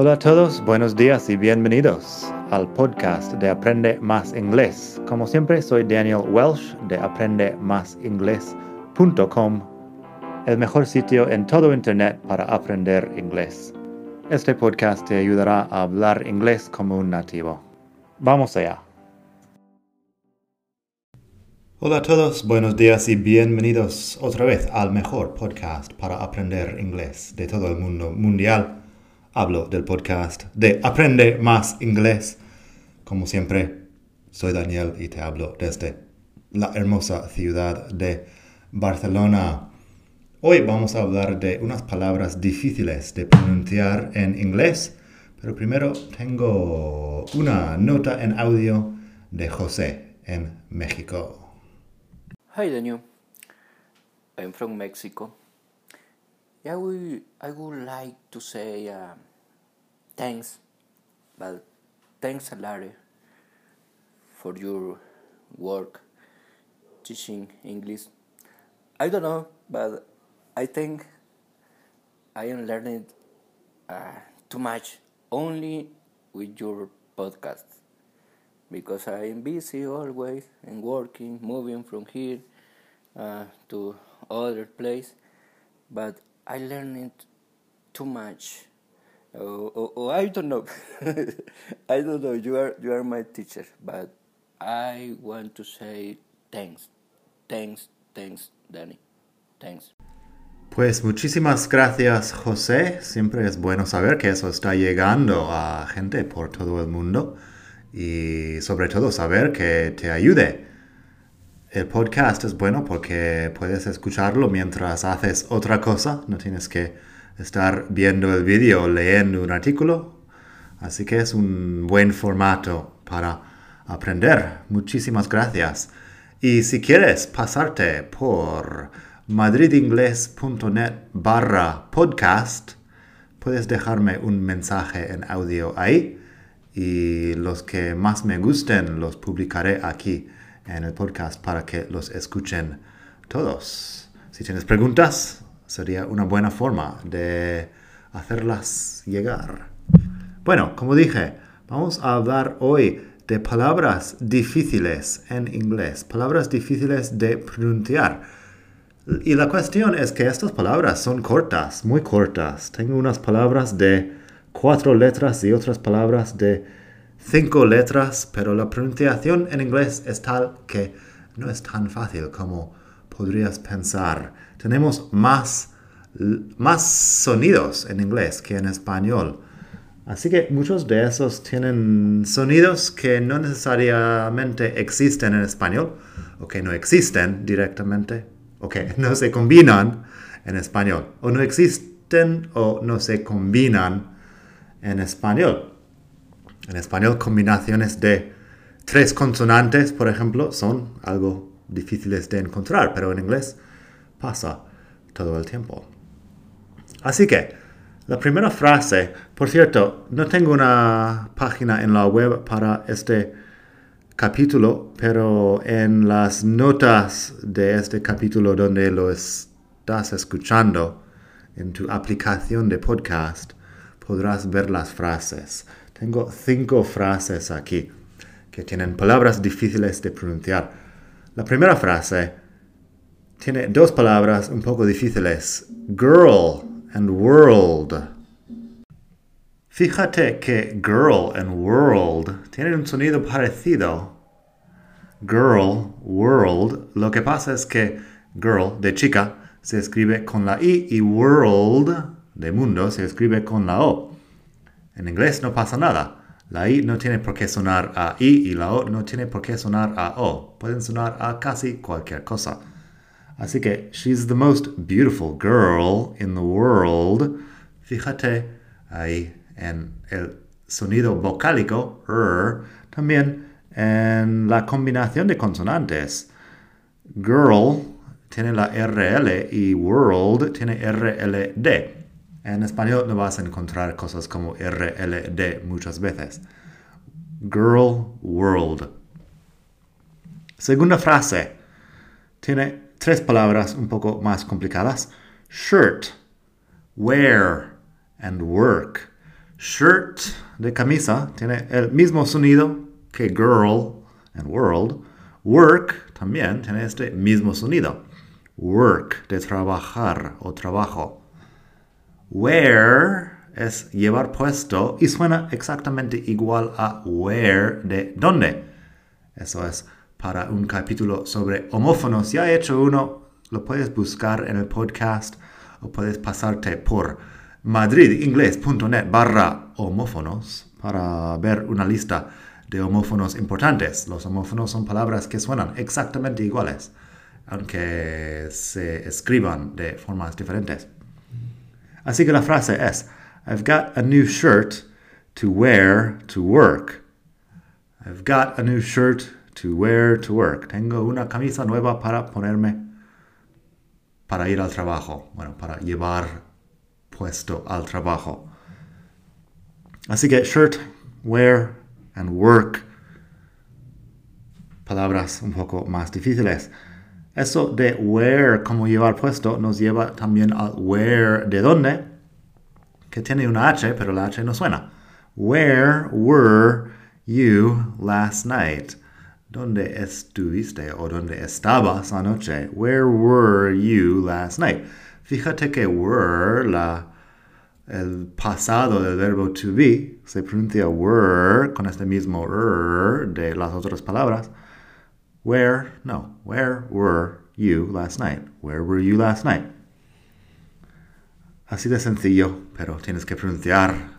Hola a todos, buenos días y bienvenidos al podcast de Aprende Más Inglés. Como siempre, soy Daniel Welsh de aprendemásinglés.com, el mejor sitio en todo Internet para aprender inglés. Este podcast te ayudará a hablar inglés como un nativo. Vamos allá. Hola a todos, buenos días y bienvenidos otra vez al mejor podcast para aprender inglés de todo el mundo mundial hablo del podcast de Aprende Más Inglés. Como siempre, soy Daniel y te hablo desde la hermosa ciudad de Barcelona. Hoy vamos a hablar de unas palabras difíciles de pronunciar en inglés, pero primero tengo una nota en audio de José en México. Hi Daniel, I'm from Mexico. I would, I would like to say uh, thanks, but thanks a lot for your work teaching English. I don't know, but I think I am learning uh, too much only with your podcast because I am busy always and working, moving from here uh, to other place, but I learned too much Oh, oh, oh, I don't know. I don't know. You are you are my teacher, but I want to say thanks, thanks, thanks, Danny, thanks. Pues muchísimas gracias, José. Siempre es bueno saber que eso está llegando a gente por todo el mundo y sobre todo saber que te ayude. El podcast es bueno porque puedes escucharlo mientras haces otra cosa, no tienes que estar viendo el vídeo o leyendo un artículo. Así que es un buen formato para aprender. Muchísimas gracias. Y si quieres pasarte por madridingles.net barra podcast, puedes dejarme un mensaje en audio ahí y los que más me gusten los publicaré aquí en el podcast para que los escuchen todos. Si tienes preguntas, sería una buena forma de hacerlas llegar. Bueno, como dije, vamos a hablar hoy de palabras difíciles en inglés, palabras difíciles de pronunciar. Y la cuestión es que estas palabras son cortas, muy cortas. Tengo unas palabras de cuatro letras y otras palabras de cinco letras, pero la pronunciación en inglés es tal que no es tan fácil como podrías pensar. Tenemos más, más sonidos en inglés que en español. Así que muchos de esos tienen sonidos que no necesariamente existen en español, o que no existen directamente, o que no se combinan en español, o no existen o no se combinan en español. En español, combinaciones de tres consonantes, por ejemplo, son algo difíciles de encontrar, pero en inglés pasa todo el tiempo. Así que, la primera frase, por cierto, no tengo una página en la web para este capítulo, pero en las notas de este capítulo donde lo estás escuchando, en tu aplicación de podcast, podrás ver las frases. Tengo cinco frases aquí que tienen palabras difíciles de pronunciar. La primera frase tiene dos palabras un poco difíciles, girl and world. Fíjate que girl and world tienen un sonido parecido. Girl, world. Lo que pasa es que girl de chica se escribe con la I y world de mundo se escribe con la O. En inglés no pasa nada. La I no tiene por qué sonar a I y la O no tiene por qué sonar a O. Pueden sonar a casi cualquier cosa. Así que, she's the most beautiful girl in the world. Fíjate ahí en el sonido vocálico, er, también en la combinación de consonantes. Girl tiene la RL y world tiene RLD. En español no vas a encontrar cosas como RLD muchas veces. Girl World. Segunda frase. Tiene tres palabras un poco más complicadas. Shirt, wear and work. Shirt de camisa tiene el mismo sonido que girl and world. Work también tiene este mismo sonido. Work de trabajar o trabajo. Wear es llevar puesto y suena exactamente igual a where de dónde. Eso es para un capítulo sobre homófonos. Ya he hecho uno, lo puedes buscar en el podcast o puedes pasarte por madridingles.net barra homófonos para ver una lista de homófonos importantes. Los homófonos son palabras que suenan exactamente iguales, aunque se escriban de formas diferentes. Así que la frase es, I've got a new shirt to wear to work. I've got a new shirt to wear to work. Tengo una camisa nueva para ponerme para ir al trabajo. Bueno, para llevar puesto al trabajo. Así que shirt, wear and work. Palabras un poco más difíciles. Eso de wear como llevar puesto nos lleva también al wear de dónde que tiene una H, pero la H no suena. Where were you last night? ¿Dónde estuviste o dónde estabas anoche? Where were you last night? Fíjate que were, la, el pasado del verbo to be, se pronuncia were con este mismo er de las otras palabras. Where, no, where were you last night? Where were you last night? Así de sencillo, pero tienes que pronunciar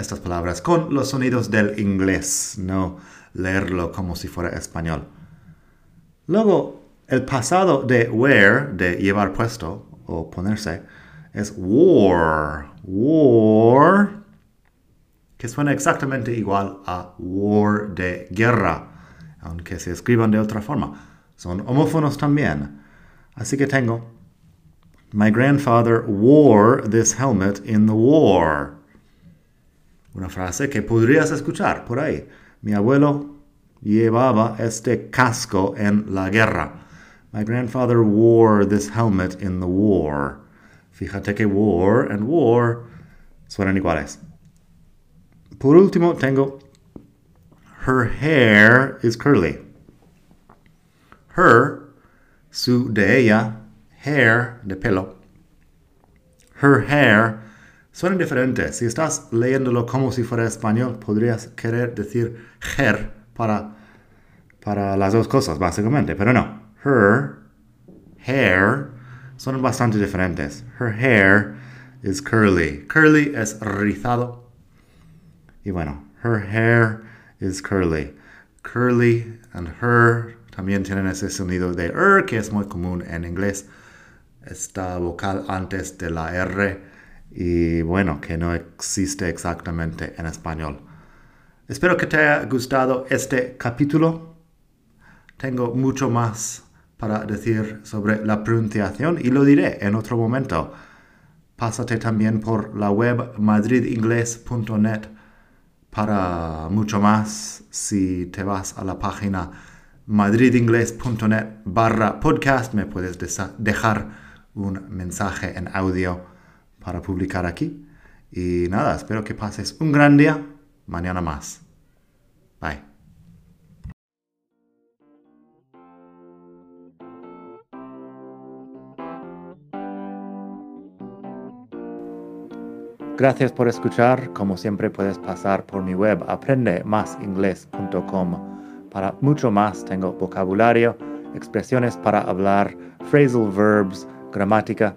estas palabras con los sonidos del inglés, no leerlo como si fuera español. Luego, el pasado de wear, de llevar puesto o ponerse, es war. War, que suena exactamente igual a war de guerra, aunque se escriban de otra forma. Son homófonos también. Así que tengo My grandfather wore this helmet in the war. Una frase que podrías escuchar por ahí. Mi abuelo llevaba este casco en la guerra. My grandfather wore this helmet in the war. Fíjate que war and war suenan iguales. Por último, tengo Her hair is curly. Her, su de ella, hair de pelo. Her hair suena diferente. Si estás leyéndolo como si fuera español, podrías querer decir her para, para las dos cosas, básicamente. Pero no. Her hair son bastante diferentes. Her hair is curly. Curly es rizado. Y bueno, her hair is curly. Curly and her también tienen ese sonido de er que es muy común en inglés esta vocal antes de la R y bueno, que no existe exactamente en español. Espero que te haya gustado este capítulo. Tengo mucho más para decir sobre la pronunciación y lo diré en otro momento. Pásate también por la web madridingles.net para mucho más si te vas a la página madridingles.net barra podcast me puedes dejar un mensaje en audio para publicar aquí. Y nada, espero que pases un gran día. Mañana más. Bye. Gracias por escuchar. Como siempre puedes pasar por mi web aprendemasingles.com. Para mucho más tengo vocabulario, expresiones para hablar, phrasal verbs, gramática,